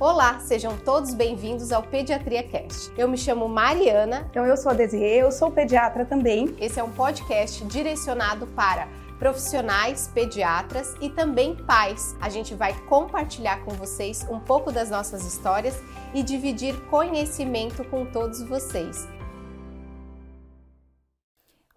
Olá, sejam todos bem-vindos ao Pediatria Cast. Eu me chamo Mariana. Então eu sou a Desirê, eu sou pediatra também. Esse é um podcast direcionado para profissionais, pediatras e também pais. A gente vai compartilhar com vocês um pouco das nossas histórias e dividir conhecimento com todos vocês.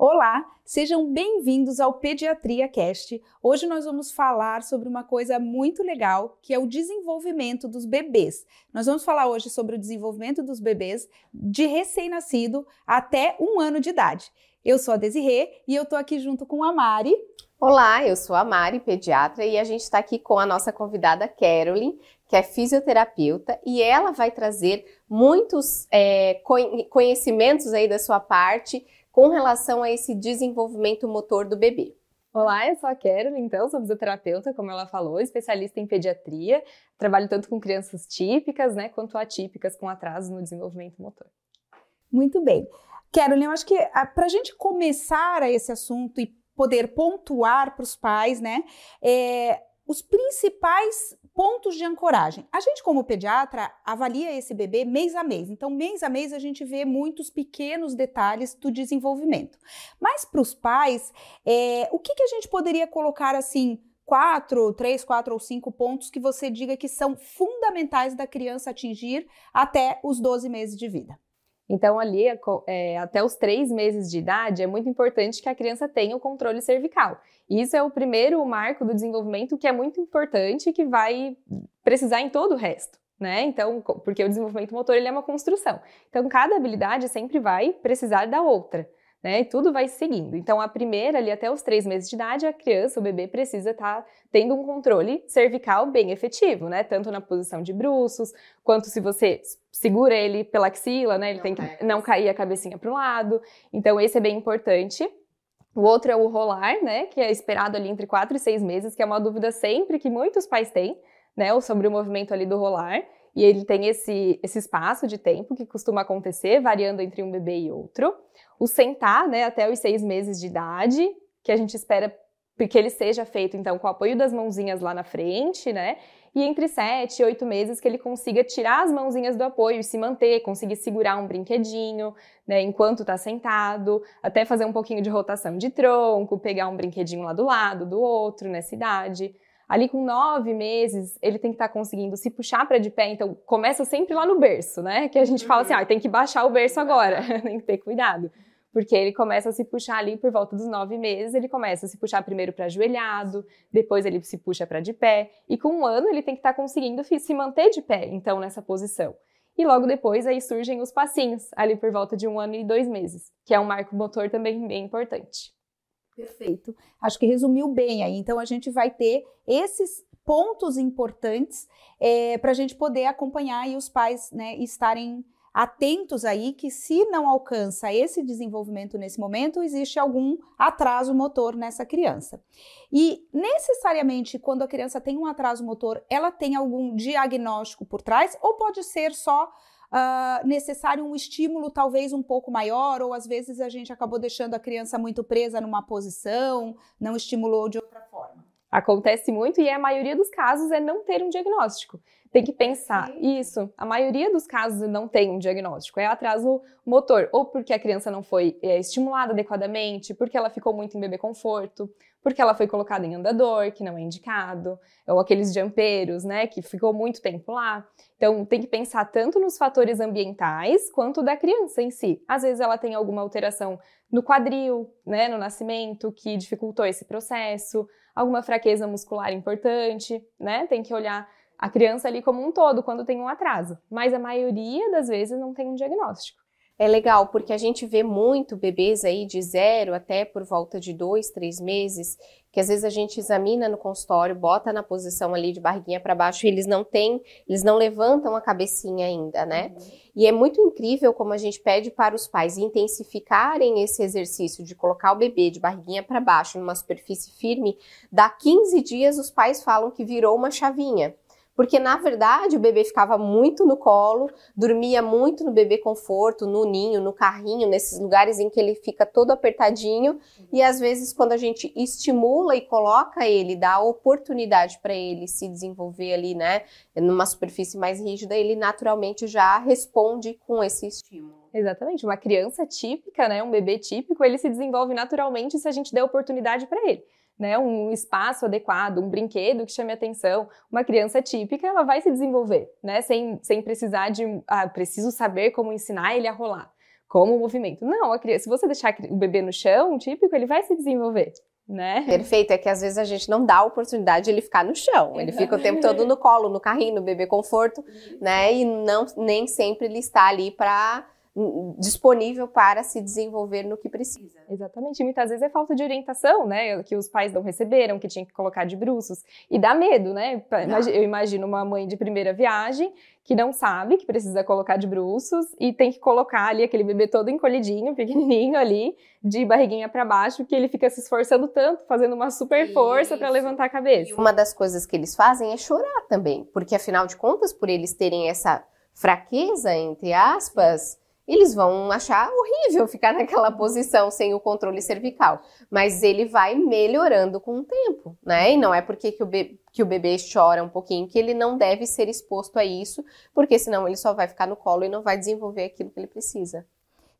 Olá, sejam bem-vindos ao Pediatria Cast. Hoje nós vamos falar sobre uma coisa muito legal, que é o desenvolvimento dos bebês. Nós vamos falar hoje sobre o desenvolvimento dos bebês de recém-nascido até um ano de idade. Eu sou a Desirê e eu tô aqui junto com a Mari. Olá, eu sou a Mari, pediatra, e a gente está aqui com a nossa convidada Carolyn, que é fisioterapeuta, e ela vai trazer muitos é, conhecimentos aí da sua parte com relação a esse desenvolvimento motor do bebê. Olá, eu sou a Carol, então, sou fisioterapeuta, como ela falou, especialista em pediatria. Trabalho tanto com crianças típicas, né, quanto atípicas com atraso no desenvolvimento motor. Muito bem. Carolyn, eu acho que para a gente começar a esse assunto e poder pontuar para os pais, né, é, os principais pontos de ancoragem. A gente, como pediatra, avalia esse bebê mês a mês. Então, mês a mês, a gente vê muitos pequenos detalhes do desenvolvimento. Mas para os pais, é, o que, que a gente poderia colocar assim? Quatro, três, quatro ou cinco pontos que você diga que são fundamentais da criança atingir até os 12 meses de vida. Então, ali, é, até os três meses de idade, é muito importante que a criança tenha o controle cervical. Isso é o primeiro marco do desenvolvimento que é muito importante e que vai precisar em todo o resto. Né? Então, porque o desenvolvimento motor ele é uma construção. Então, cada habilidade sempre vai precisar da outra né? E tudo vai seguindo. Então, a primeira, ali até os três meses de idade, a criança, o bebê, precisa estar tá tendo um controle cervical bem efetivo, né? Tanto na posição de bruços, quanto se você segura ele pela axila, né? Ele não tem que não cair a cabecinha para o lado. Então, esse é bem importante. O outro é o rolar, né? Que é esperado ali entre quatro e seis meses, que é uma dúvida sempre que muitos pais têm, né? Sobre o movimento ali do rolar. E ele tem esse, esse espaço de tempo que costuma acontecer, variando entre um bebê e outro. O sentar, né, até os seis meses de idade, que a gente espera que ele seja feito, então, com o apoio das mãozinhas lá na frente, né? E entre sete e oito meses que ele consiga tirar as mãozinhas do apoio e se manter, conseguir segurar um brinquedinho, né, enquanto está sentado, até fazer um pouquinho de rotação de tronco, pegar um brinquedinho lá do lado, do outro, nessa idade. Ali com nove meses, ele tem que estar tá conseguindo se puxar para de pé, então começa sempre lá no berço, né? Que a gente fala assim, ah, tem que baixar o berço agora, tem que ter cuidado. Porque ele começa a se puxar ali por volta dos nove meses, ele começa a se puxar primeiro para ajoelhado, depois ele se puxa para de pé, e com um ano ele tem que estar tá conseguindo se manter de pé, então, nessa posição. E logo depois aí surgem os passinhos, ali por volta de um ano e dois meses, que é um marco motor também bem importante. Perfeito. Acho que resumiu bem aí. Então a gente vai ter esses pontos importantes é, para a gente poder acompanhar e os pais né, estarem atentos aí que se não alcança esse desenvolvimento nesse momento, existe algum atraso motor nessa criança. E necessariamente quando a criança tem um atraso motor, ela tem algum diagnóstico por trás ou pode ser só uh, necessário um estímulo talvez um pouco maior, ou às vezes a gente acabou deixando a criança muito presa numa posição, não estimulou de outra forma. Acontece muito e a maioria dos casos é não ter um diagnóstico. Tem que pensar, isso, a maioria dos casos não tem um diagnóstico, é atraso motor, ou porque a criança não foi é, estimulada adequadamente, porque ela ficou muito em bebê conforto, porque ela foi colocada em andador, que não é indicado, ou aqueles jampeiros, né, que ficou muito tempo lá. Então, tem que pensar tanto nos fatores ambientais quanto da criança em si. Às vezes ela tem alguma alteração no quadril, né, no nascimento, que dificultou esse processo, alguma fraqueza muscular importante, né, tem que olhar a criança ali como um todo quando tem um atraso, mas a maioria das vezes não tem um diagnóstico. É legal porque a gente vê muito bebês aí de zero até por volta de dois, três meses, que às vezes a gente examina no consultório, bota na posição ali de barriguinha para baixo e eles não têm, eles não levantam a cabecinha ainda, né? Uhum. E é muito incrível como a gente pede para os pais intensificarem esse exercício de colocar o bebê de barriguinha para baixo numa superfície firme. Dá 15 dias os pais falam que virou uma chavinha Porque, na verdade, o bebê ficava muito no colo, dormia muito no bebê conforto, no ninho, no carrinho, nesses lugares em que ele fica todo apertadinho. E às vezes, quando a gente estimula e coloca ele, dá oportunidade para ele se desenvolver ali, né, numa superfície mais rígida, ele naturalmente já responde com esse estímulo. Exatamente. Uma criança típica, né, um bebê típico, ele se desenvolve naturalmente se a gente der oportunidade para ele né, um espaço adequado, um brinquedo que chame atenção, uma criança típica, ela vai se desenvolver, né, sem, sem precisar de, ah, preciso saber como ensinar ele a rolar, como o movimento. Não, a criança, se você deixar o bebê no chão, típico, ele vai se desenvolver. Né? Perfeito, é que às vezes a gente não dá a oportunidade de ele ficar no chão. Ele fica o tempo todo no colo, no carrinho, no bebê conforto, né? E não nem sempre ele está ali para disponível para se desenvolver no que precisa. Exatamente. E muitas vezes é falta de orientação, né? Que os pais não receberam, que tinha que colocar de bruços. E dá medo, né? Eu imagino uma mãe de primeira viagem que não sabe que precisa colocar de bruços e tem que colocar ali aquele bebê todo encolhidinho, pequenininho ali, de barriguinha para baixo, que ele fica se esforçando tanto, fazendo uma super força para levantar a cabeça. E uma das coisas que eles fazem é chorar também, porque afinal de contas, por eles terem essa fraqueza, entre aspas, eles vão achar horrível ficar naquela posição sem o controle cervical. Mas ele vai melhorando com o tempo, né? E não é porque que o, bebê, que o bebê chora um pouquinho que ele não deve ser exposto a isso, porque senão ele só vai ficar no colo e não vai desenvolver aquilo que ele precisa.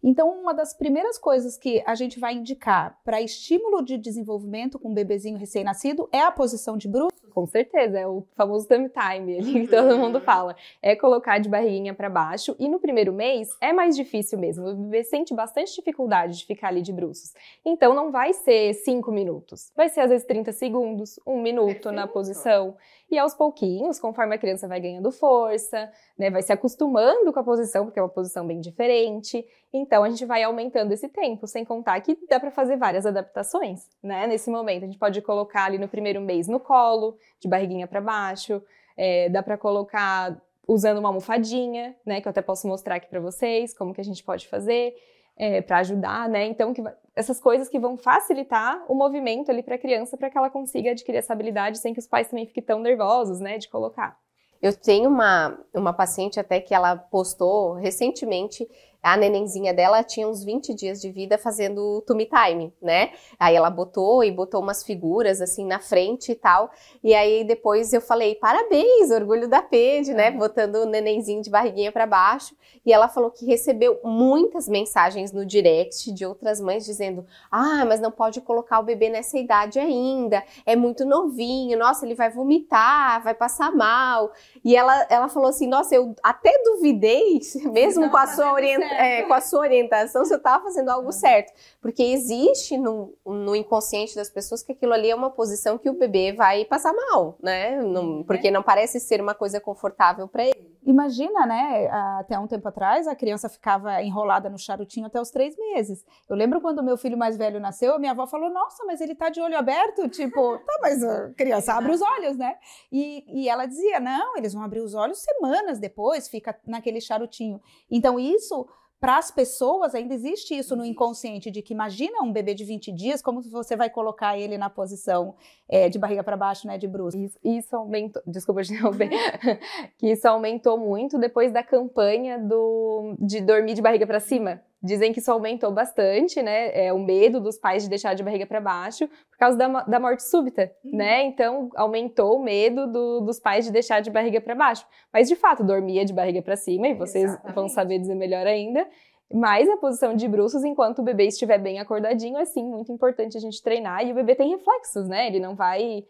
Então, uma das primeiras coisas que a gente vai indicar para estímulo de desenvolvimento com um bebezinho recém-nascido é a posição de bruços? Com certeza, é o famoso tummy time ali que todo mundo uhum. fala. É colocar de barriguinha para baixo e no primeiro mês é mais difícil mesmo. O bebê sente bastante dificuldade de ficar ali de bruços. Então, não vai ser cinco minutos. Vai ser às vezes 30 segundos, um minuto Perfeito. na posição. E aos pouquinhos, conforme a criança vai ganhando força, né, vai se acostumando com a posição, porque é uma posição bem diferente. Então a gente vai aumentando esse tempo, sem contar que dá para fazer várias adaptações, né? Nesse momento a gente pode colocar ali no primeiro mês no colo, de barriguinha para baixo, é, dá para colocar usando uma almofadinha, né? Que eu até posso mostrar aqui para vocês como que a gente pode fazer. É, para ajudar, né? Então, que, essas coisas que vão facilitar o movimento ali para a criança, para que ela consiga adquirir essa habilidade sem que os pais também fiquem tão nervosos, né, de colocar. Eu tenho uma, uma paciente até que ela postou recentemente a nenenzinha dela tinha uns 20 dias de vida fazendo tummy time, né? Aí ela botou e botou umas figuras assim na frente e tal. E aí depois eu falei: "Parabéns, orgulho da Pede, né? Botando o nenenzinho de barriguinha para baixo". E ela falou que recebeu muitas mensagens no direct de outras mães dizendo: "Ah, mas não pode colocar o bebê nessa idade ainda. É muito novinho. Nossa, ele vai vomitar, vai passar mal". E ela ela falou assim: "Nossa, eu até duvidei, mesmo com a sua orientação é, com a sua orientação, você estava fazendo algo certo. Porque existe no, no inconsciente das pessoas que aquilo ali é uma posição que o bebê vai passar mal, né? Não, porque não parece ser uma coisa confortável para ele. Imagina, né? Até um tempo atrás, a criança ficava enrolada no charutinho até os três meses. Eu lembro quando meu filho mais velho nasceu, a minha avó falou: Nossa, mas ele tá de olho aberto. Tipo, tá, mas a criança abre os olhos, né? E, e ela dizia: Não, eles vão abrir os olhos semanas depois, fica naquele charutinho. Então, isso para as pessoas ainda existe isso no inconsciente de que imagina um bebê de 20 dias, como você vai colocar ele na posição é, de barriga para baixo, né, de bruxo. Isso, isso aumentou, desculpa de interromper, que isso aumentou muito depois da campanha do, de dormir de barriga para cima. Dizem que isso aumentou bastante, né? É o medo dos pais de deixar de barriga para baixo por causa da, da morte súbita, uhum. né? Então aumentou o medo do, dos pais de deixar de barriga para baixo. Mas de fato dormia de barriga para cima e vocês Exatamente. vão saber dizer melhor ainda. Mas a posição de bruços, enquanto o bebê estiver bem acordadinho, é sim muito importante a gente treinar. E o bebê tem reflexos, né? Ele não vai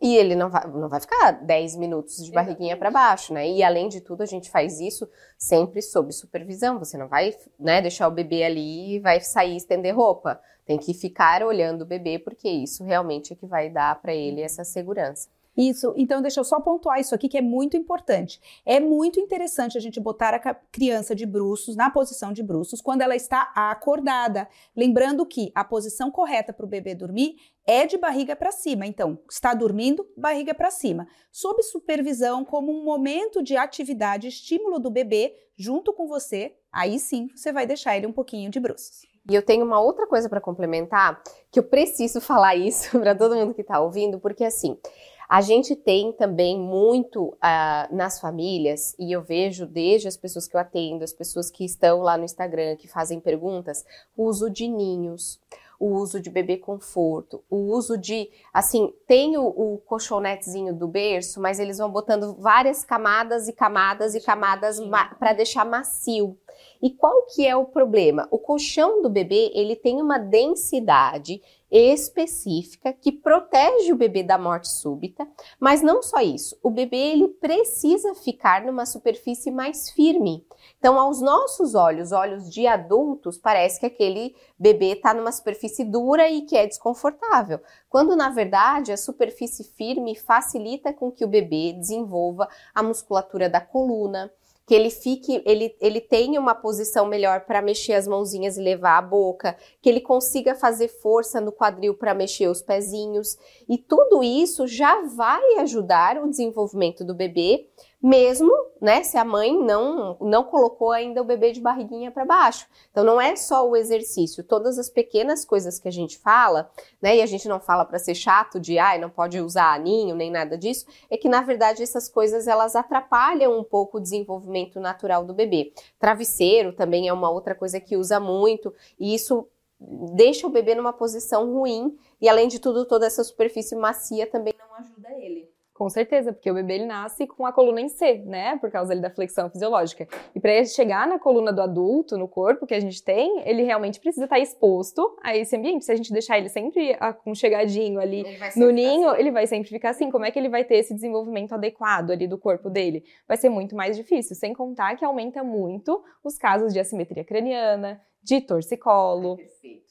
e ele não vai, não vai ficar 10 minutos de barriguinha para baixo, né? E além de tudo, a gente faz isso sempre sob supervisão. Você não vai né, deixar o bebê ali e vai sair estender roupa. Tem que ficar olhando o bebê, porque isso realmente é que vai dar para ele essa segurança. Isso, então deixa eu só pontuar isso aqui que é muito importante. É muito interessante a gente botar a criança de bruços, na posição de bruços, quando ela está acordada. Lembrando que a posição correta para o bebê dormir é de barriga para cima. Então, está dormindo, barriga para cima. Sob supervisão, como um momento de atividade, estímulo do bebê junto com você, aí sim você vai deixar ele um pouquinho de bruços. E eu tenho uma outra coisa para complementar, que eu preciso falar isso para todo mundo que está ouvindo, porque assim, A gente tem também muito uh, nas famílias, e eu vejo desde as pessoas que eu atendo, as pessoas que estão lá no Instagram, que fazem perguntas, o uso de ninhos o uso de bebê conforto, o uso de, assim, tem o, o colchonetezinho do berço, mas eles vão botando várias camadas e camadas e camadas para deixar macio. E qual que é o problema? O colchão do bebê, ele tem uma densidade específica que protege o bebê da morte súbita, mas não só isso, o bebê ele precisa ficar numa superfície mais firme. Então, aos nossos olhos, olhos de adultos, parece que aquele bebê está numa superfície dura e que é desconfortável, quando na verdade a superfície firme facilita com que o bebê desenvolva a musculatura da coluna, que ele fique, ele, ele tenha uma posição melhor para mexer as mãozinhas e levar a boca, que ele consiga fazer força no quadril para mexer os pezinhos. E tudo isso já vai ajudar o desenvolvimento do bebê mesmo, né, se a mãe não não colocou ainda o bebê de barriguinha para baixo. Então não é só o exercício, todas as pequenas coisas que a gente fala, né, e a gente não fala para ser chato de, ai, não pode usar aninho nem nada disso, é que na verdade essas coisas elas atrapalham um pouco o desenvolvimento natural do bebê. Travesseiro também é uma outra coisa que usa muito, e isso deixa o bebê numa posição ruim, e além de tudo, toda essa superfície macia também não ajuda ele. Com certeza, porque o bebê ele nasce com a coluna em C, né? Por causa ali da flexão fisiológica. E para ele chegar na coluna do adulto, no corpo que a gente tem, ele realmente precisa estar exposto a esse ambiente. Se a gente deixar ele sempre aconchegadinho ali no ninho, assim. ele vai sempre ficar assim. Como é que ele vai ter esse desenvolvimento adequado ali do corpo dele? Vai ser muito mais difícil, sem contar que aumenta muito os casos de assimetria craniana, de torcicolo. Perfeito.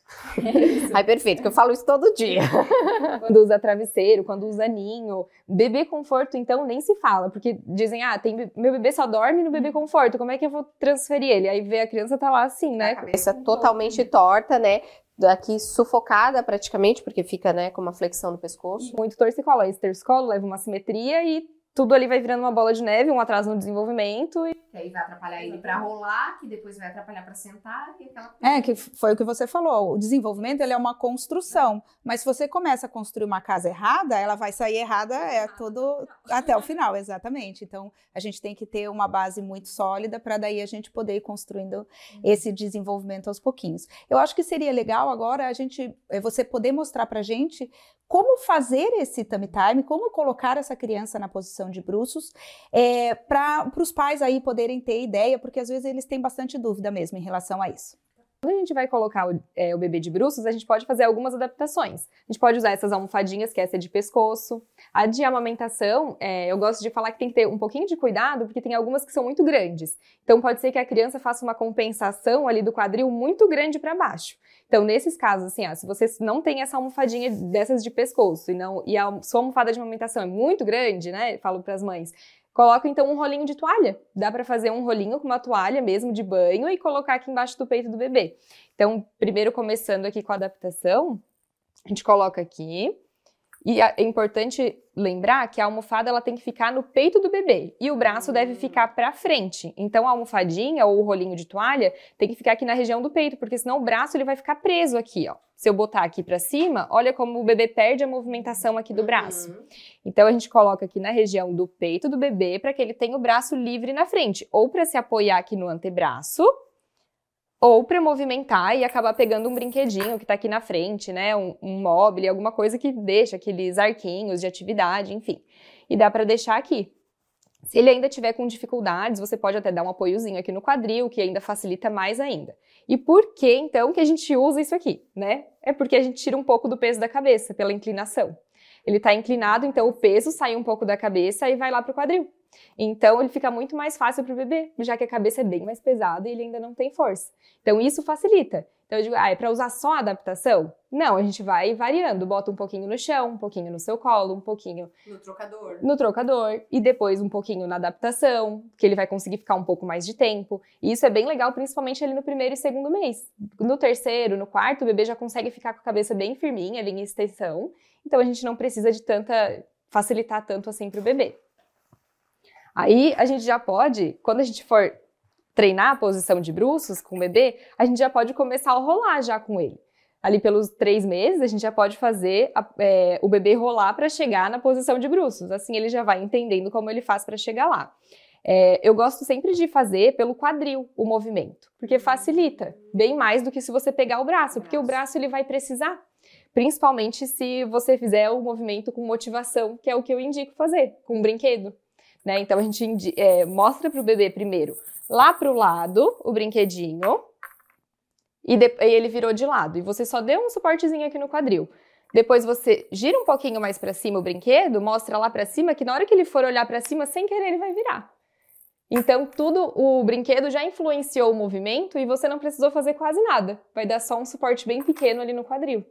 Ai, perfeito, que eu falo isso todo dia. quando usa travesseiro, quando usa ninho. Bebê conforto, então, nem se fala, porque dizem, ah, tem, meu bebê só dorme no bebê conforto, como é que eu vou transferir ele? Aí vê a criança tá lá assim, né? A cabeça totalmente torta, né? Aqui sufocada praticamente, porque fica, né, com uma flexão no pescoço. Muito torcicolo. Esse torcicolo leva uma simetria e tudo ali vai virando uma bola de neve, um atraso no desenvolvimento. E... Que aí vai atrapalhar ele para rolar, que depois vai atrapalhar para sentar e aquela É, que foi o que você falou. O desenvolvimento ele é uma construção. Mas se você começa a construir uma casa errada, ela vai sair errada é todo até o final, exatamente. Então a gente tem que ter uma base muito sólida para daí a gente poder ir construindo uhum. esse desenvolvimento aos pouquinhos. Eu acho que seria legal agora a gente, é, você poder mostrar para gente como fazer esse tummy time, como colocar essa criança na posição de bruços, é, para os pais aí poderem ter ideia, porque às vezes eles têm bastante dúvida mesmo em relação a isso. Quando a gente vai colocar o, é, o, bebê de bruços, a gente pode fazer algumas adaptações. A gente pode usar essas almofadinhas, que essa é de pescoço. A de amamentação, é, eu gosto de falar que tem que ter um pouquinho de cuidado, porque tem algumas que são muito grandes. Então pode ser que a criança faça uma compensação ali do quadril muito grande para baixo. Então, nesses casos, assim, ó, se você não tem essa almofadinha dessas de pescoço e, não, e a sua almofada de amamentação é muito grande, né? Falo para as mães, Coloca então um rolinho de toalha. Dá para fazer um rolinho com uma toalha mesmo de banho e colocar aqui embaixo do peito do bebê. Então, primeiro começando aqui com a adaptação, a gente coloca aqui. E é importante lembrar que a almofada ela tem que ficar no peito do bebê e o braço deve ficar para frente. Então a almofadinha ou o rolinho de toalha tem que ficar aqui na região do peito, porque senão o braço ele vai ficar preso aqui, ó. Se eu botar aqui para cima, olha como o bebê perde a movimentação aqui do braço. Uhum. Então a gente coloca aqui na região do peito do bebê para que ele tenha o braço livre na frente, ou para se apoiar aqui no antebraço, ou para movimentar e acabar pegando um brinquedinho que está aqui na frente, né? Um, um móvel, alguma coisa que deixa aqueles arquinhos de atividade, enfim. E dá para deixar aqui. Se ele ainda tiver com dificuldades, você pode até dar um apoiozinho aqui no quadril, que ainda facilita mais ainda. E por que então que a gente usa isso aqui, né? É porque a gente tira um pouco do peso da cabeça pela inclinação. Ele está inclinado, então o peso sai um pouco da cabeça e vai lá para o quadril. Então ele fica muito mais fácil para o bebê, já que a cabeça é bem mais pesada e ele ainda não tem força. Então isso facilita. Então eu digo, ah, é para usar só a adaptação? Não, a gente vai variando, bota um pouquinho no chão, um pouquinho no seu colo, um pouquinho no trocador. No trocador e depois um pouquinho na adaptação, que ele vai conseguir ficar um pouco mais de tempo. E isso é bem legal, principalmente ali no primeiro e segundo mês. No terceiro, no quarto, o bebê já consegue ficar com a cabeça bem firminha, ali em extensão. Então a gente não precisa de tanta facilitar tanto assim para o bebê. Aí a gente já pode, quando a gente for treinar a posição de bruços com o bebê, a gente já pode começar a rolar já com ele. ali pelos três meses, a gente já pode fazer a, é, o bebê rolar para chegar na posição de bruços. Assim ele já vai entendendo como ele faz para chegar lá. É, eu gosto sempre de fazer pelo quadril o movimento, porque facilita bem mais do que se você pegar o braço, porque o braço ele vai precisar. Principalmente se você fizer o movimento com motivação, que é o que eu indico fazer, com um brinquedo. Né? Então a gente é, mostra para o bebê primeiro lá para o lado o brinquedinho, e, de, e ele virou de lado. E você só deu um suportezinho aqui no quadril. Depois você gira um pouquinho mais para cima o brinquedo, mostra lá para cima que na hora que ele for olhar para cima, sem querer ele vai virar. Então tudo o brinquedo já influenciou o movimento e você não precisou fazer quase nada. Vai dar só um suporte bem pequeno ali no quadril.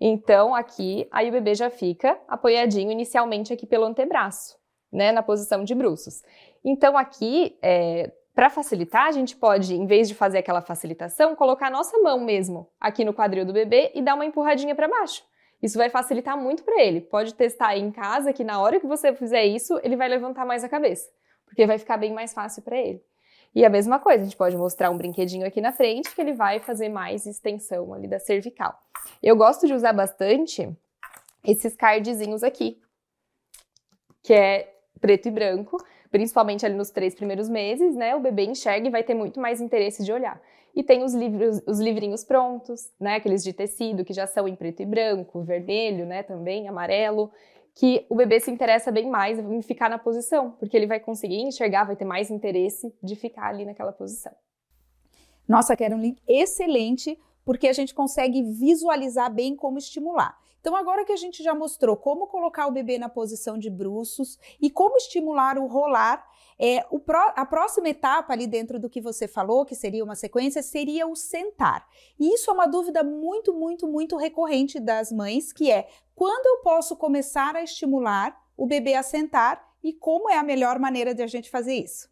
Então aqui aí o bebê já fica apoiadinho inicialmente aqui pelo antebraço, né, na posição de bruços. Então aqui é, para facilitar, a gente pode, em vez de fazer aquela facilitação, colocar a nossa mão mesmo aqui no quadril do bebê e dar uma empurradinha para baixo. Isso vai facilitar muito para ele. Pode testar aí em casa que na hora que você fizer isso, ele vai levantar mais a cabeça, porque vai ficar bem mais fácil para ele. E a mesma coisa, a gente pode mostrar um brinquedinho aqui na frente que ele vai fazer mais extensão ali da cervical. Eu gosto de usar bastante esses cardzinhos aqui, que é preto e branco, principalmente ali nos três primeiros meses, né? O bebê enxerga e vai ter muito mais interesse de olhar. E tem os livros, os livrinhos prontos, né? Aqueles de tecido que já são em preto e branco, vermelho, né? Também amarelo, que o bebê se interessa bem mais em ficar na posição, porque ele vai conseguir enxergar, vai ter mais interesse de ficar ali naquela posição. Nossa, Carolyn, excelente, porque a gente consegue visualizar bem como estimular. Então, agora que a gente já mostrou como colocar o bebê na posição de bruços e como estimular o rolar, é, o a próxima etapa ali dentro do que você falou, que seria uma sequência, seria o sentar. E isso é uma dúvida muito, muito, muito recorrente das mães, que é quando eu posso começar a estimular o bebê a sentar e como é a melhor maneira de a gente fazer isso?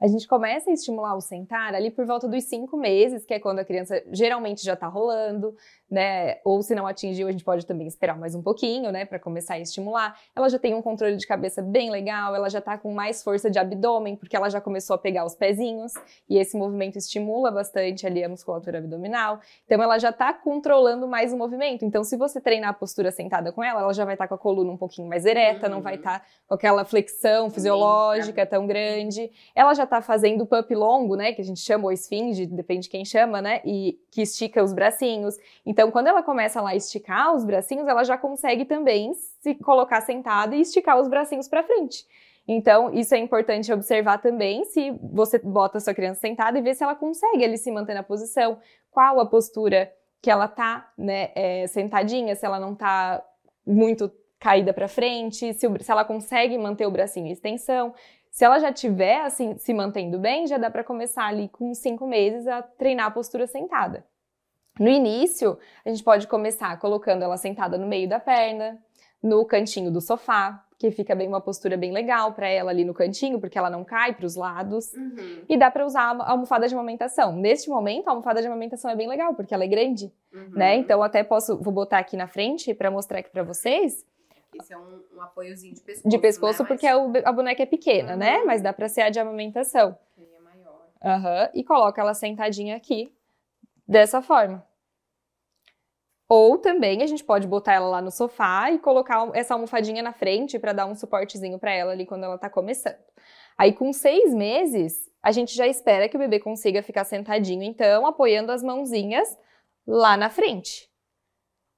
A gente começa a estimular o sentar ali por volta dos cinco meses, que é quando a criança geralmente já está rolando, né? Ou se não atingiu, a gente pode também esperar mais um pouquinho, né, para começar a estimular. Ela já tem um controle de cabeça bem legal, ela já está com mais força de abdômen, porque ela já começou a pegar os pezinhos, e esse movimento estimula bastante ali a musculatura abdominal. Então ela já está controlando mais o movimento. Então se você treinar a postura sentada com ela, ela já vai estar tá com a coluna um pouquinho mais ereta, uhum. não vai estar tá com aquela flexão fisiológica tão grande. Ela já está fazendo o pup longo, né, que a gente chama ou esfinge, depende de quem chama, né, e que estica os bracinhos. Então, então, quando ela começa lá a esticar os bracinhos, ela já consegue também se colocar sentada e esticar os bracinhos para frente. Então, isso é importante observar também se você bota a sua criança sentada e ver se ela consegue ali se manter na posição, qual a postura que ela tá, né, é, sentadinha, se ela não tá muito caída para frente, se, o, se, ela consegue manter o bracinho em extensão. Se ela já tiver assim se mantendo bem, já dá para começar ali com cinco meses a treinar a postura sentada. No início, a gente pode começar colocando ela sentada no meio da perna, no cantinho do sofá, que fica bem uma postura bem legal para ela ali no cantinho, porque ela não cai para os lados. Uhum. E dá para usar a almofada de amamentação. Neste momento, a almofada de amamentação é bem legal, porque ela é grande, uhum. né? Então até posso, vou botar aqui na frente para mostrar aqui para vocês. Esse é um, um, apoiozinho de pescoço. De pescoço, né? porque Mas... a, boneca é pequena, né? uhum. né? Mas dá para ser a de amamentação. Ele é maior. Aham. E coloca ela sentadinha aqui, dessa forma. Ou também a gente pode botar ela lá no sofá e colocar essa almofadinha na frente para dar um suportezinho para ela ali quando ela está começando. Aí com seis meses, a gente já espera que o bebê consiga ficar sentadinho, então, apoiando as mãozinhas lá na frente.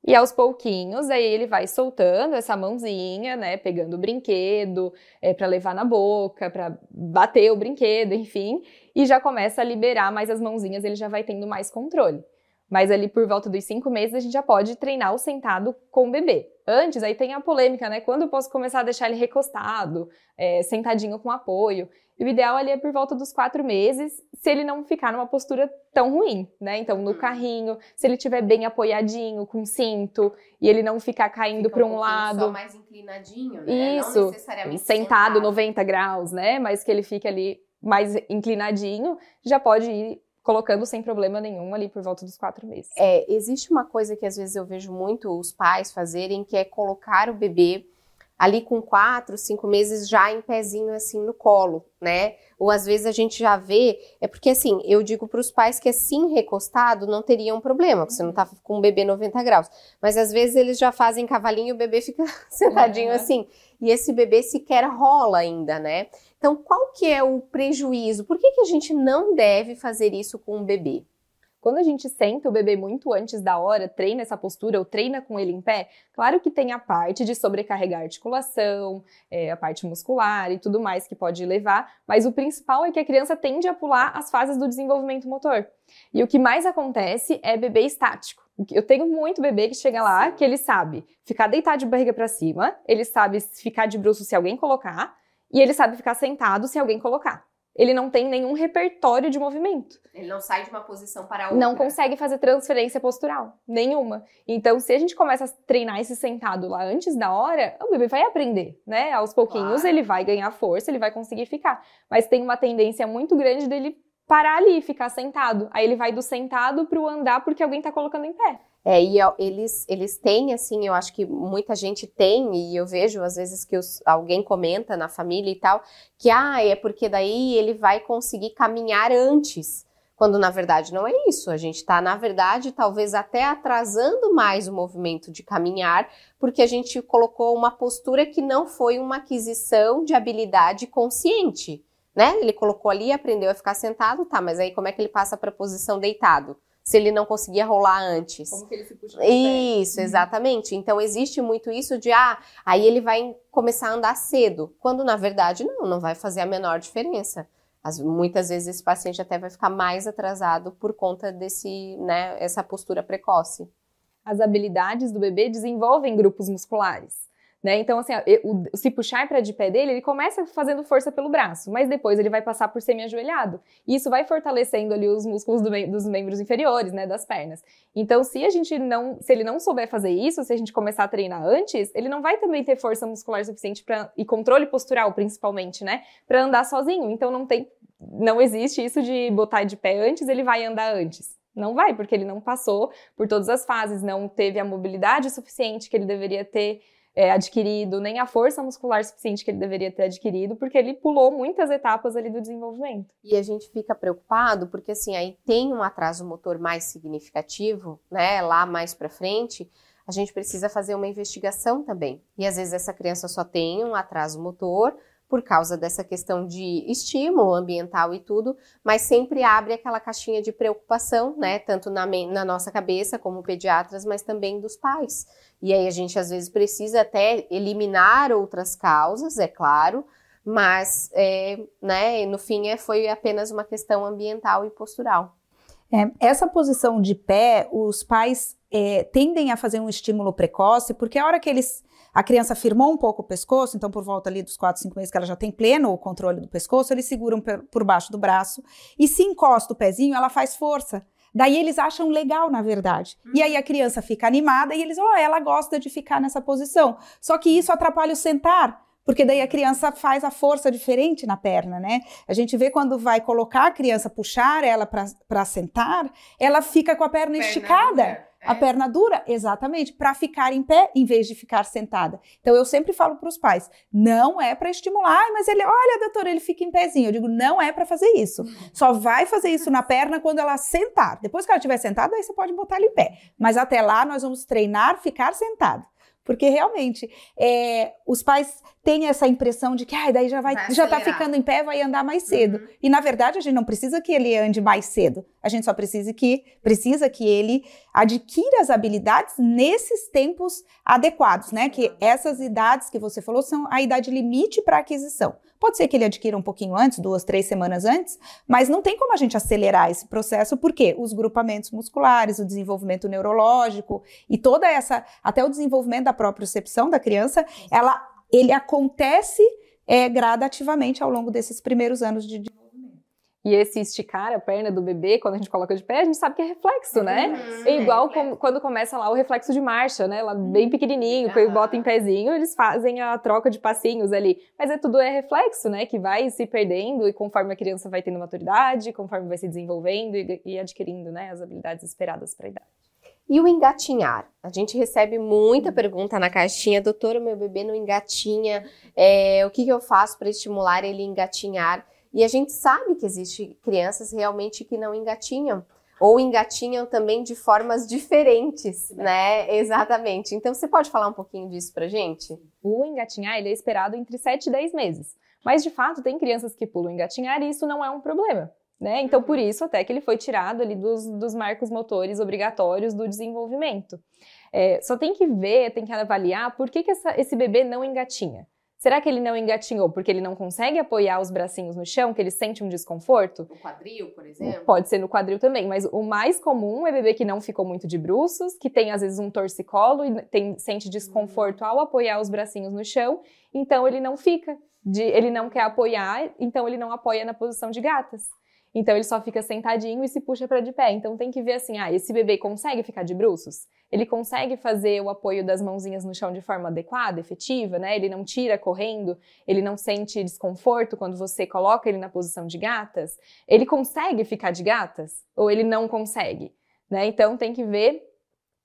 E aos pouquinhos, aí ele vai soltando essa mãozinha, né, pegando o brinquedo é, para levar na boca, para bater o brinquedo, enfim, e já começa a liberar mais as mãozinhas, ele já vai tendo mais controle. Mas ali por volta dos cinco meses a gente já pode treinar o sentado com o bebê. Antes, aí tem a polêmica, né? Quando eu posso começar a deixar ele recostado, é, sentadinho com apoio? E o ideal ali é por volta dos quatro meses, se ele não ficar numa postura tão ruim, né? Então, no uhum. carrinho, se ele estiver bem apoiadinho, com cinto, e ele não ficar caindo para um, um lado. Só mais inclinadinho, né? Isso, não necessariamente sentado, sentado 90 graus, né? Mas que ele fique ali mais inclinadinho, já pode ir colocando sem problema nenhum ali por volta dos quatro meses. É, existe uma coisa que às vezes eu vejo muito os pais fazerem, que é colocar o bebê ali com quatro, cinco meses já em pezinho assim no colo, né? Ou às vezes a gente já vê, é porque assim, eu digo para os pais que assim recostado não teria um problema, porque você não tá com um bebê 90 graus. Mas às vezes eles já fazem cavalinho e o bebê fica sentadinho uhum. assim. E esse bebê sequer rola ainda, né? Então, qual que é o prejuízo? Por que, que a gente não deve fazer isso com um bebê? Quando a gente senta o bebê muito antes da hora, treina essa postura ou treina com ele em pé, claro que tem a parte de sobrecarregar a articulação, é, a parte muscular e tudo mais que pode levar, mas o principal é que a criança tende a pular as fases do desenvolvimento motor. E o que mais acontece é bebê estático. Eu tenho muito bebê que chega lá, que ele sabe ficar deitado de barriga para cima, ele sabe ficar de bruço se alguém colocar, e ele sabe ficar sentado se alguém colocar ele não tem nenhum repertório de movimento. Ele não sai de uma posição para outra. Não consegue fazer transferência postural, nenhuma. Então, se a gente começa a treinar esse sentado lá antes da hora, o bebê vai aprender, né? Aos pouquinhos claro. ele vai ganhar força, ele vai conseguir ficar. Mas tem uma tendência muito grande dele parar ali e ficar sentado. Aí ele vai do sentado para o andar porque alguém está colocando em pé. É, e eles, eles têm, assim, eu acho que muita gente tem, e eu vejo às vezes que os, alguém comenta na família e tal, que ah, é porque daí ele vai conseguir caminhar antes. Quando na verdade não é isso. A gente está, na verdade, talvez até atrasando mais o movimento de caminhar, porque a gente colocou uma postura que não foi uma aquisição de habilidade consciente. Né? Ele colocou ali, aprendeu a ficar sentado, tá, mas aí como é que ele passa para a posição deitado? Se ele não conseguia rolar antes. Como que ele se puxa Isso, pé. Uhum. exatamente. Então existe muito isso de ah, aí ele vai começar a andar cedo, quando na verdade não, não vai fazer a menor diferença. As, muitas vezes esse paciente até vai ficar mais atrasado por conta desse, né, essa postura precoce. As habilidades do bebê desenvolvem grupos musculares. Né? Então, assim, o, se puxar para de pé dele, ele começa fazendo força pelo braço, mas depois ele vai passar por semi-ajoelhado. E isso vai fortalecendo ali os músculos do, dos membros inferiores, né, das pernas. Então, se a gente não, se ele não souber fazer isso, se a gente começar a treinar antes, ele não vai também ter força muscular suficiente e controle postural, principalmente, né, para andar sozinho. Então, não tem, não existe isso de botar de pé antes, ele vai andar antes. Não vai, porque ele não passou por todas as fases, não teve a mobilidade suficiente que ele deveria ter é, adquirido, nem a força muscular suficiente que ele deveria ter adquirido, porque ele pulou muitas etapas ali do desenvolvimento. E a gente fica preocupado porque assim, aí tem um atraso motor mais significativo, né, lá mais para frente, a gente precisa fazer uma investigação também. E às vezes essa criança só tem um atraso motor, por causa dessa questão de estímulo ambiental e tudo, mas sempre abre aquela caixinha de preocupação, né? Tanto na, na nossa cabeça como pediatras, mas também dos pais. E aí a gente às vezes precisa até eliminar outras causas, é claro, mas é, né, no fim é, foi apenas uma questão ambiental e postural. É, essa posição de pé, os pais é, tendem a fazer um estímulo precoce, porque a hora que eles a criança firmou um pouco o pescoço, então por volta ali dos 4, 5 meses que ela já tem pleno o controle do pescoço, eles seguram por baixo do braço e se encosta o pezinho, ela faz força. Daí eles acham legal, na verdade. E aí a criança fica animada e eles, ó, oh, ela gosta de ficar nessa posição. Só que isso atrapalha o sentar, porque daí a criança faz a força diferente na perna, né? A gente vê quando vai colocar a criança, puxar ela para sentar, ela fica com a perna, perna esticada. A perna dura, exatamente, para ficar em pé em vez de ficar sentada. Então eu sempre falo para os pais, não é para estimular, mas ele, olha, doutora, ele fica em pezinho. Eu digo, não é para fazer isso. Só vai fazer isso na perna quando ela sentar. Depois que ela estiver sentada, aí você pode botar ele em pé. Mas até lá nós vamos treinar ficar sentado. Porque realmente é, os pais têm essa impressão de que ah, daí já vai, vai já está ficando em pé, vai andar mais cedo. Uhum. E na verdade a gente não precisa que ele ande mais cedo. A gente só precisa que precisa que ele adquira as habilidades nesses tempos adequados, né? Que essas idades que você falou são a idade limite para aquisição. Pode ser que ele adquira um pouquinho antes, duas, três semanas antes, mas não tem como a gente acelerar esse processo, porque os grupamentos musculares, o desenvolvimento neurológico e toda essa, até o desenvolvimento da própria percepção da criança, ela, ele acontece é, gradativamente ao longo desses primeiros anos de e esse esticar a perna do bebê, quando a gente coloca de pé, a gente sabe que é reflexo, né? Uhum, é igual é quando começa lá o reflexo de marcha, né? Lá bem uhum. pequenininho, uhum. que bota em pezinho, eles fazem a troca de passinhos ali. Mas é tudo é reflexo, né? Que vai se perdendo e conforme a criança vai tendo maturidade, conforme vai se desenvolvendo e, e adquirindo, né? As habilidades esperadas para a idade. E o engatinhar? A gente recebe muita pergunta na caixinha, doutora, meu bebê não engatinha, é, o que, que eu faço para estimular ele a engatinhar? E a gente sabe que existe crianças realmente que não engatinham ou engatinham também de formas diferentes, né? Exatamente. Então você pode falar um pouquinho disso pra gente? O engatinhar ele é esperado entre 7 e 10 meses. Mas de fato tem crianças que pulam engatinhar e isso não é um problema. Né? Então, por isso, até que ele foi tirado ali dos, dos marcos motores obrigatórios do desenvolvimento. É, só tem que ver, tem que avaliar por que, que essa, esse bebê não engatinha. Será que ele não engatinhou porque ele não consegue apoiar os bracinhos no chão, que ele sente um desconforto? No quadril, por exemplo? Pode ser no quadril também, mas o mais comum é bebê que não ficou muito de bruços, que tem às vezes um torcicolo e tem, sente desconforto ao apoiar os bracinhos no chão, então ele não fica, de, ele não quer apoiar, então ele não apoia na posição de gatas. Então ele só fica sentadinho e se puxa para de pé. Então tem que ver assim, ah, esse bebê consegue ficar de bruços? Ele consegue fazer o apoio das mãozinhas no chão de forma adequada, efetiva, né? Ele não tira correndo, ele não sente desconforto quando você coloca ele na posição de gatas. Ele consegue ficar de gatas ou ele não consegue, né? Então tem que ver,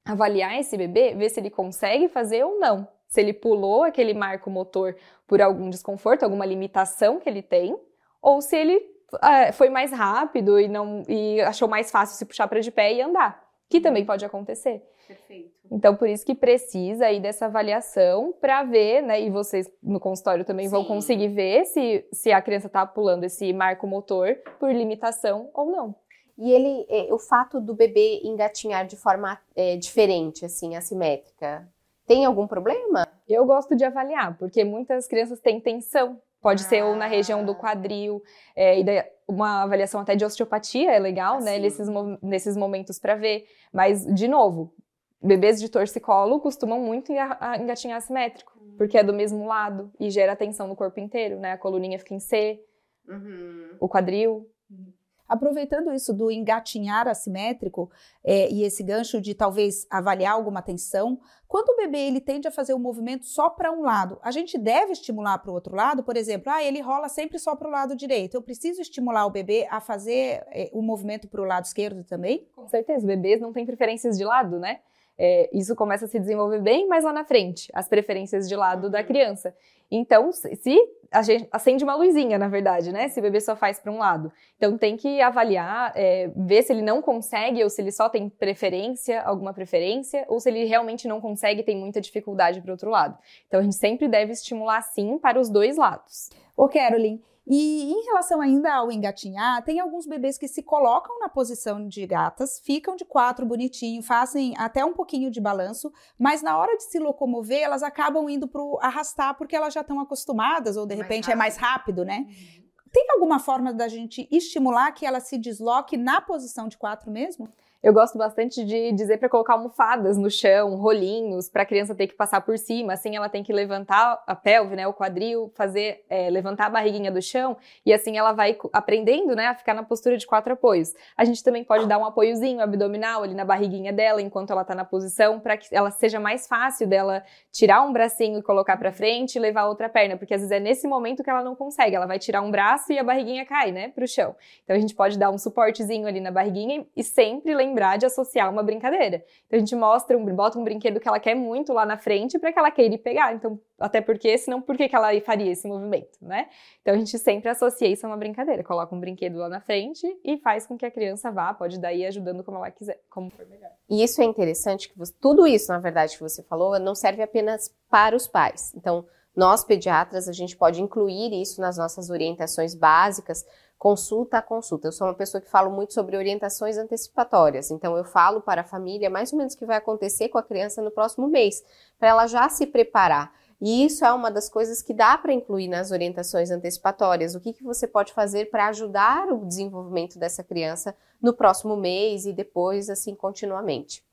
avaliar esse bebê, ver se ele consegue fazer ou não. Se ele pulou aquele marco motor por algum desconforto, alguma limitação que ele tem, ou se ele é, foi mais rápido e não e achou mais fácil se puxar para de pé e andar, que também uhum. pode acontecer. Perfeito. Então, por isso que precisa aí dessa avaliação para ver, né? E vocês no consultório também Sim. vão conseguir ver se, se a criança está pulando esse marco motor por limitação ou não. E ele, é, o fato do bebê engatinhar de forma é, diferente, assim, assimétrica, tem algum problema? Eu gosto de avaliar, porque muitas crianças têm tensão Pode ah. ser ou na região do ah. quadril, é, e daí uma avaliação até de osteopatia é legal, né? Nesses, nesses momentos para ver. Mas, de novo, bebês de torcicolo costumam muito engatinhar assimétrico, uhum. porque é do mesmo lado e gera tensão no corpo inteiro, né? A coluninha fica em C, uhum. o quadril. Uhum. Aproveitando isso do engatinhar assimétrico é, e esse gancho de talvez avaliar alguma tensão, quando o bebê ele tende a fazer o um movimento só para um lado, a gente deve estimular para o outro lado, por exemplo, ah, ele rola sempre só para o lado direito. Eu preciso estimular o bebê a fazer é, o movimento para o lado esquerdo também? Com certeza, bebês não têm preferências de lado, né? É, isso começa a se desenvolver bem mais lá na frente, as preferências de lado da uhum. criança. Então, se a gente acende uma luzinha, na verdade, né? Se o bebê só faz para um lado. Então, tem que avaliar, é, ver se ele não consegue ou se ele só tem preferência, alguma preferência, ou se ele realmente não consegue e tem muita dificuldade para o outro lado. Então, a gente sempre deve estimular, sim, para os dois lados. Ô, Caroline, e em relação ainda ao engatinhar, tem alguns bebês que se colocam na posição de gatas, ficam de quatro bonitinho, fazem até um pouquinho de balanço, mas na hora de se locomover, elas acabam indo para arrastar porque elas já estão acostumadas, ou de mais repente rápido. é mais rápido, né? Uhum. Tem alguma forma da gente estimular que ela se desloque na posição de quatro mesmo? Eu gosto bastante de dizer para colocar almofadas no chão, rolinhos, para a criança ter que passar por cima. Assim, ela tem que levantar a pelve, né, o quadril, fazer é, levantar a barriguinha do chão e assim ela vai aprendendo, né, a ficar na postura de quatro apoios. A gente também pode dar um apoiozinho abdominal ali na barriguinha dela enquanto ela está na posição, para que ela seja mais fácil dela tirar um bracinho e colocar para frente e levar a outra perna, porque às vezes é nesse momento que ela não consegue. Ela vai tirar um braço e a barriguinha cai, né, para o chão. Então a gente pode dar um suportezinho ali na barriguinha e sempre lembrar lembrar de associar uma brincadeira. Então a gente mostra, um, bota um brinquedo que ela quer muito lá na frente para que ela queira ir pegar. Então, até porque, senão, por que, que ela faria esse movimento, né? Então a gente sempre associa isso a uma brincadeira. Coloca um brinquedo lá na frente e faz com que a criança vá, pode daí ajudando como ela quiser, como for melhor. E isso é interessante, que você, tudo isso, na verdade, que você falou, não serve apenas para os pais. Então, nós, pediatras, a gente pode incluir isso nas nossas orientações básicas, consulta a consulta. Eu sou uma pessoa que falo muito sobre orientações antecipatórias, então eu falo para a família mais ou menos o que vai acontecer com a criança no próximo mês, para ela já se preparar. E isso é uma das coisas que dá para incluir nas orientações antecipatórias. O que, que você pode fazer para ajudar o desenvolvimento dessa criança no próximo mês e depois, assim, continuamente.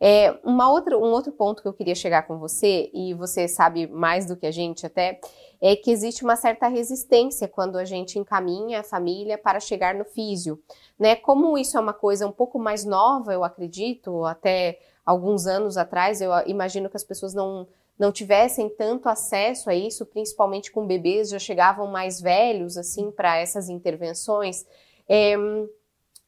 É, uma outra, um outro ponto que eu queria chegar com você, e você sabe mais do que a gente até, é que existe uma certa resistência quando a gente encaminha a família para chegar no físio. Né? Como isso é uma coisa um pouco mais nova, eu acredito, até alguns anos atrás, eu imagino que as pessoas não, não tivessem tanto acesso a isso, principalmente com bebês, já chegavam mais velhos, assim, para essas intervenções. É,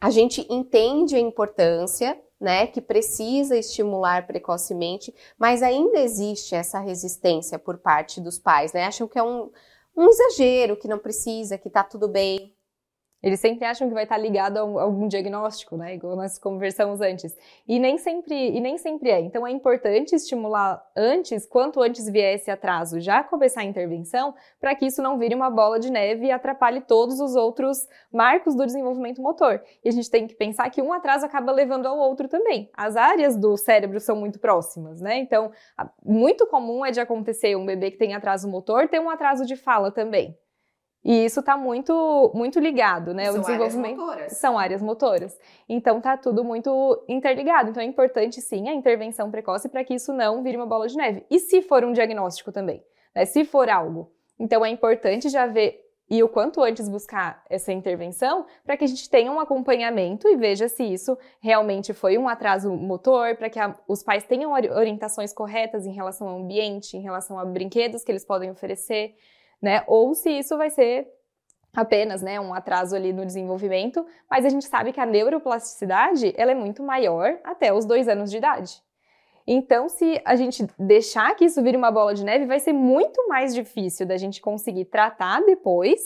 a gente entende a importância né, que precisa estimular precocemente, mas ainda existe essa resistência por parte dos pais, né? Acham que é um, um exagero, que não precisa, que tá tudo bem. Eles sempre acham que vai estar ligado a algum diagnóstico, né? Igual nós conversamos antes. E nem sempre, e nem sempre é. Então é importante estimular antes, quanto antes vier esse atraso, já começar a intervenção, para que isso não vire uma bola de neve e atrapalhe todos os outros marcos do desenvolvimento motor. E a gente tem que pensar que um atraso acaba levando ao outro também. As áreas do cérebro são muito próximas, né? Então, muito comum é de acontecer um bebê que tem atraso motor ter um atraso de fala também. E isso está muito, muito ligado, né? São o desenvolvimento áreas motoras. são áreas motoras. Então tá tudo muito interligado. Então é importante sim a intervenção precoce para que isso não vire uma bola de neve. E se for um diagnóstico também, né? Se for algo, então é importante já ver e o quanto antes buscar essa intervenção para que a gente tenha um acompanhamento e veja se isso realmente foi um atraso motor, para que a, os pais tenham orientações corretas em relação ao ambiente, em relação a brinquedos que eles podem oferecer né? Ou se isso vai ser apenas, né, um atraso ali no desenvolvimento, mas a gente sabe que a neuroplasticidade, ela é muito maior até os dois anos de idade. Então, se a gente deixar que isso vire uma bola de neve, vai ser muito mais difícil da gente conseguir tratar depois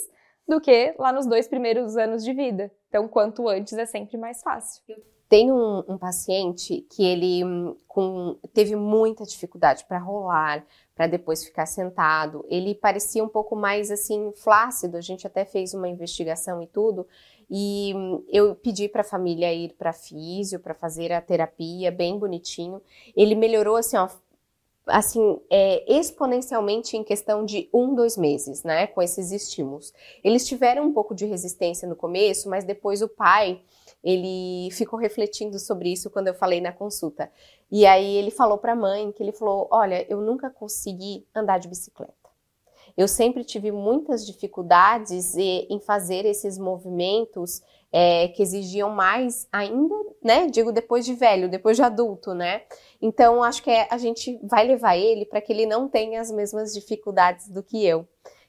do que lá nos dois primeiros anos de vida. Então, quanto antes é sempre mais fácil. Tem um, um paciente que ele com, teve muita dificuldade para rolar, para depois ficar sentado. Ele parecia um pouco mais assim flácido. A gente até fez uma investigação e tudo. E hum, eu pedi para a família ir para físio para fazer a terapia, bem bonitinho. Ele melhorou assim, ó, assim, é, exponencialmente em questão de um, dois meses, né, com esses estímulos. Eles tiveram um pouco de resistência no começo, mas depois o pai ele ficou refletindo sobre isso quando eu falei na consulta. E aí ele falou para a mãe que ele falou: "Olha, eu nunca consegui andar de bicicleta. Eu sempre tive muitas dificuldades em fazer esses movimentos é, que exigiam mais ainda, né? Digo depois de velho, depois de adulto, né? Então acho que é, a gente vai levar ele para que ele não tenha as mesmas dificuldades do que eu.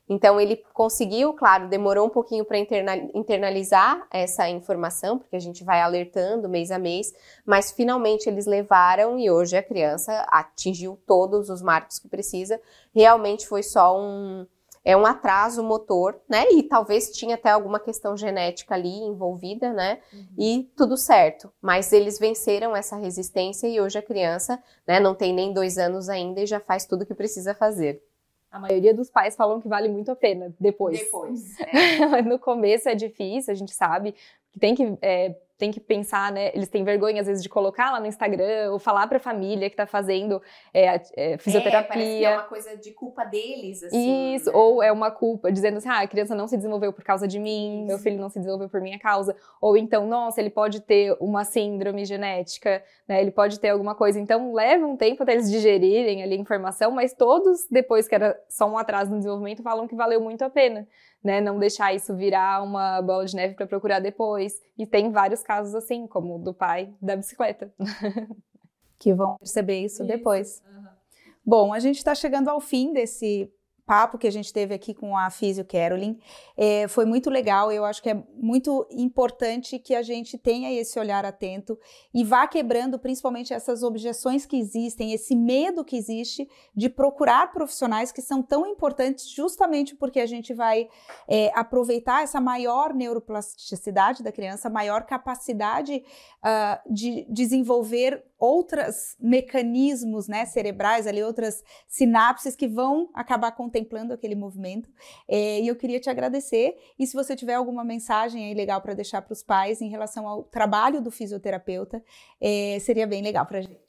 Então ele conseguiu, claro, demorou um pouquinho para internalizar essa informação, porque a gente vai alertando mês a mês, mas finalmente eles levaram e hoje a criança atingiu todos os marcos que precisa. Realmente foi só um é um atraso motor, né? E talvez tinha até alguma questão genética ali envolvida, né? Uhum. E tudo certo. Mas eles venceram essa resistência e hoje a criança, né, não tem nem dois anos ainda e já faz tudo o que precisa fazer. A maioria dos pais falam que vale muito a pena depois. Depois. É. no começo é difícil, a gente sabe que tem que é, tem que pensar, né? Eles têm vergonha, às vezes, de colocar lá no Instagram ou falar para a família que está fazendo é, é, fisioterapia. É, é uma coisa de culpa deles, assim. Isso, né? ou é uma culpa, dizendo assim, ah, a criança não se desenvolveu por causa de mim, Isso. meu filho não se desenvolveu por minha causa. Ou então, nossa, ele pode ter uma síndrome genética, né? Ele pode ter alguma coisa. Então, leva um tempo até eles digerirem ali a informação, mas todos, depois que era só um atraso no desenvolvimento, falam que valeu muito a pena né? Não deixar isso virar uma bola de neve para procurar depois. E tem vários casos assim, como o do pai da bicicleta. que vão perceber isso, isso. depois. Uhum. Bom, a gente está chegando ao fim desse papo que a gente teve aqui com a Físio Carolyn. É, foi muito legal, eu acho que é muito importante que a gente tenha esse olhar atento e vá quebrando principalmente essas objeções que existem, esse medo que existe de procurar profissionais que são tão importantes justamente porque a gente vai é, aproveitar essa maior neuroplasticidade da criança, maior capacidade uh, de desenvolver outros mecanismos né, cerebrais, ali, outras sinapses que vão acabar contemplando aquele movimento. É, e eu queria te agradecer. E se você tiver alguma mensagem aí legal para deixar para os pais em relação ao trabalho do fisioterapeuta, é, seria bem legal para a gente.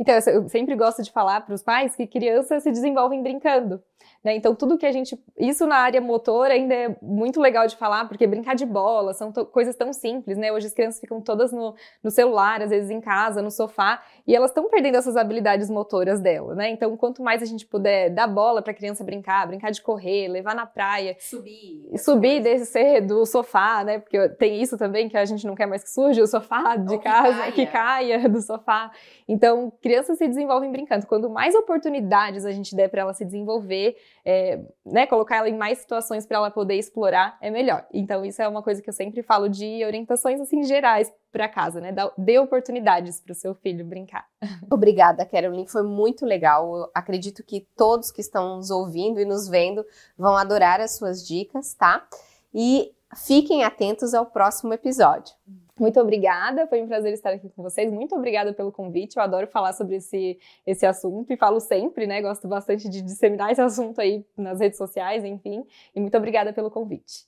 Então, eu sempre gosto de falar para os pais que crianças se desenvolvem brincando. Né? Então, tudo que a gente. Isso na área motor ainda é muito legal de falar, porque brincar de bola são coisas tão simples, né? Hoje as crianças ficam todas no, no celular, às vezes em casa, no sofá, e elas estão perdendo essas habilidades motoras dela, né? Então, quanto mais a gente puder dar bola para a criança brincar, brincar de correr, levar na praia. Subir. Subir, descer do sofá, né? Porque tem isso também que a gente não quer mais que surja, o sofá de Ou casa, que caia. que caia do sofá. Então, crianças se desenvolvem brincando. Quanto mais oportunidades a gente der para ela se desenvolver, é, né, colocar ela em mais situações para ela poder explorar, é melhor. Então, isso é uma coisa que eu sempre falo de orientações assim gerais para casa, né? Dê oportunidades para o seu filho brincar. Obrigada, Carolyn. Foi muito legal. Eu acredito que todos que estão nos ouvindo e nos vendo vão adorar as suas dicas, tá? E fiquem atentos ao próximo episódio. Muito obrigada, foi um prazer estar aqui com vocês. Muito obrigada pelo convite. Eu adoro falar sobre esse, esse assunto e falo sempre, né? Gosto bastante de disseminar esse assunto aí nas redes sociais, enfim. E muito obrigada pelo convite.